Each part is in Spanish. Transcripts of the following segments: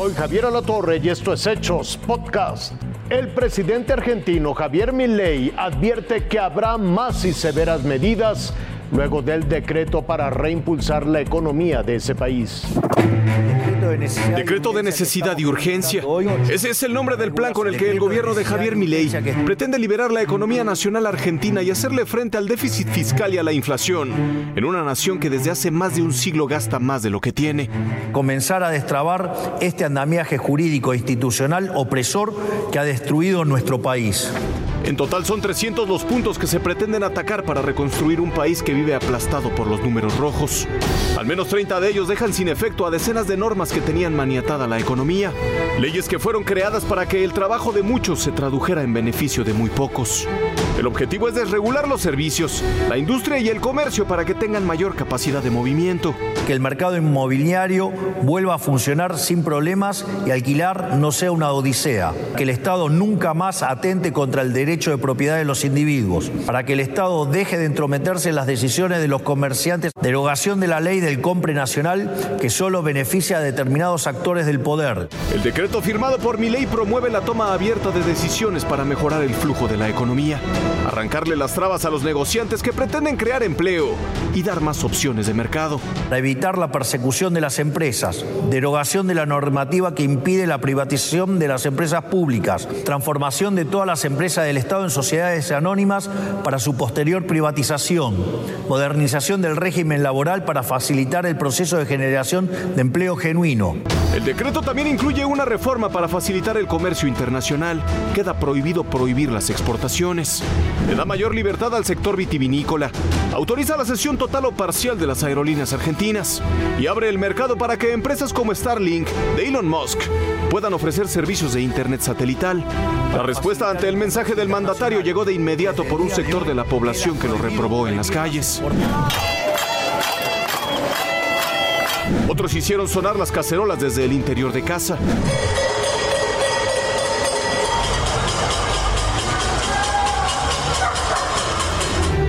Soy Javier Alatorre y esto es Hechos Podcast. El presidente argentino Javier Milei advierte que habrá más y severas medidas luego del decreto para reimpulsar la economía de ese país. Decreto de necesidad y urgencia. Ese es el nombre del plan con el que el gobierno de Javier Milei pretende liberar la economía nacional argentina y hacerle frente al déficit fiscal y a la inflación en una nación que desde hace más de un siglo gasta más de lo que tiene. Comenzar a destrabar este andamiaje jurídico e institucional opresor que ha destruido nuestro país. En total son 300 los puntos que se pretenden atacar para reconstruir un país que vive aplastado por los números rojos. Al menos 30 de ellos dejan sin efecto a decenas de normas que tenían maniatada la economía. Leyes que fueron creadas para que el trabajo de muchos se tradujera en beneficio de muy pocos. El objetivo es desregular los servicios, la industria y el comercio para que tengan mayor capacidad de movimiento. Que el mercado inmobiliario vuelva a funcionar sin problemas y alquilar no sea una odisea. Que el Estado nunca más atente contra el derecho de propiedad de los individuos. Para que el Estado deje de entrometerse en las decisiones de los comerciantes. Derogación de la ley del compre nacional que solo beneficia a determinados actores del poder. El decreto firmado por mi ley promueve la toma abierta de decisiones para mejorar el flujo de la economía arrancarle las trabas a los negociantes que pretenden crear empleo y dar más opciones de mercado. Para evitar la persecución de las empresas, derogación de la normativa que impide la privatización de las empresas públicas, transformación de todas las empresas del Estado en sociedades anónimas para su posterior privatización, modernización del régimen laboral para facilitar el proceso de generación de empleo genuino. El decreto también incluye una reforma para facilitar el comercio internacional. Queda prohibido prohibir las exportaciones. Le da mayor libertad al sector vitivinícola. Autoriza la cesión total o parcial de las aerolíneas argentinas. Y abre el mercado para que empresas como Starlink, de Elon Musk, puedan ofrecer servicios de Internet satelital. La respuesta ante el mensaje del mandatario llegó de inmediato por un sector de la población que lo reprobó en las calles. Otros hicieron sonar las cacerolas desde el interior de casa.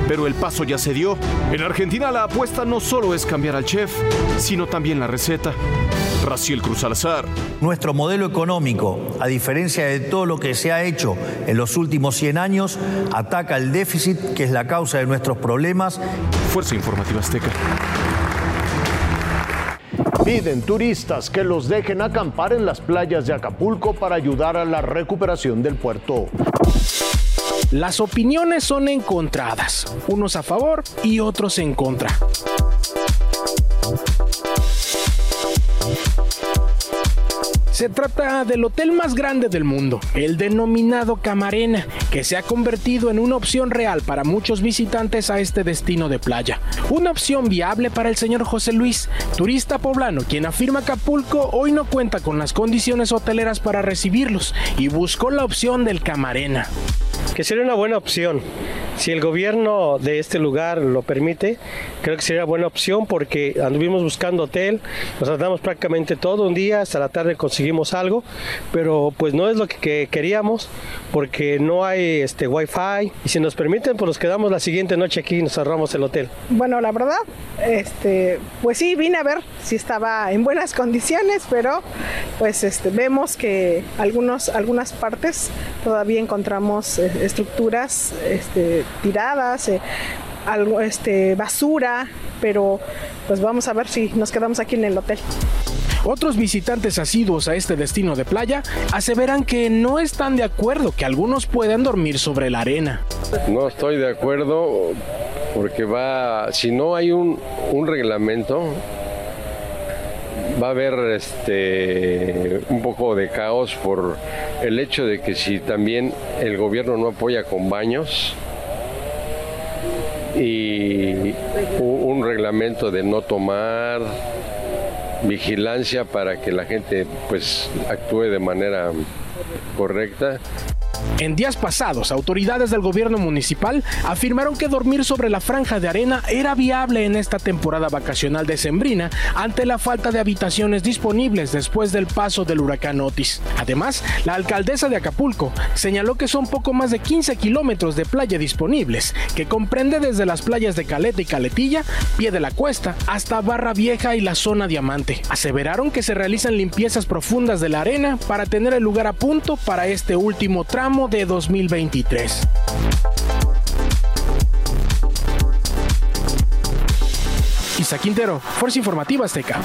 Pero el paso ya se dio. En Argentina la apuesta no solo es cambiar al chef, sino también la receta. Raciel Cruz Salazar. Nuestro modelo económico, a diferencia de todo lo que se ha hecho en los últimos 100 años, ataca el déficit, que es la causa de nuestros problemas. Fuerza Informativa Azteca. Piden turistas que los dejen acampar en las playas de Acapulco para ayudar a la recuperación del puerto. Las opiniones son encontradas, unos a favor y otros en contra. Se trata del hotel más grande del mundo, el denominado Camarena, que se ha convertido en una opción real para muchos visitantes a este destino de playa. Una opción viable para el señor José Luis, turista poblano, quien afirma que Acapulco hoy no cuenta con las condiciones hoteleras para recibirlos y buscó la opción del Camarena. Que sería una buena opción. Si el gobierno de este lugar lo permite, creo que sería buena opción porque anduvimos buscando hotel, nos tratamos prácticamente todo un día, hasta la tarde conseguimos algo, pero pues no es lo que queríamos porque no hay este wifi y si nos permiten pues nos quedamos la siguiente noche aquí y nos cerramos el hotel. Bueno, la verdad, este, pues sí, vine a ver si estaba en buenas condiciones, pero pues este, vemos que algunos, algunas partes todavía encontramos eh, estructuras este, tiradas, eh, algo, este, basura, pero pues vamos a ver si nos quedamos aquí en el hotel. Otros visitantes asiduos a este destino de playa aseveran que no están de acuerdo que algunos puedan dormir sobre la arena. No estoy de acuerdo porque va, si no hay un, un reglamento, va a haber este un poco de caos por el hecho de que si también el gobierno no apoya con baños, y un reglamento de no tomar, vigilancia para que la gente pues actúe de manera correcta. En días pasados, autoridades del gobierno municipal afirmaron que dormir sobre la franja de arena era viable en esta temporada vacacional de Sembrina ante la falta de habitaciones disponibles después del paso del huracán Otis. Además, la alcaldesa de Acapulco señaló que son poco más de 15 kilómetros de playa disponibles, que comprende desde las playas de Caleta y Caletilla, Pie de la Cuesta, hasta Barra Vieja y la zona Diamante. Aseveraron que se realizan limpiezas profundas de la arena para tener el lugar a punto para este último tramo de 2023. Isa Quintero, Fuerza Informativa Azteca.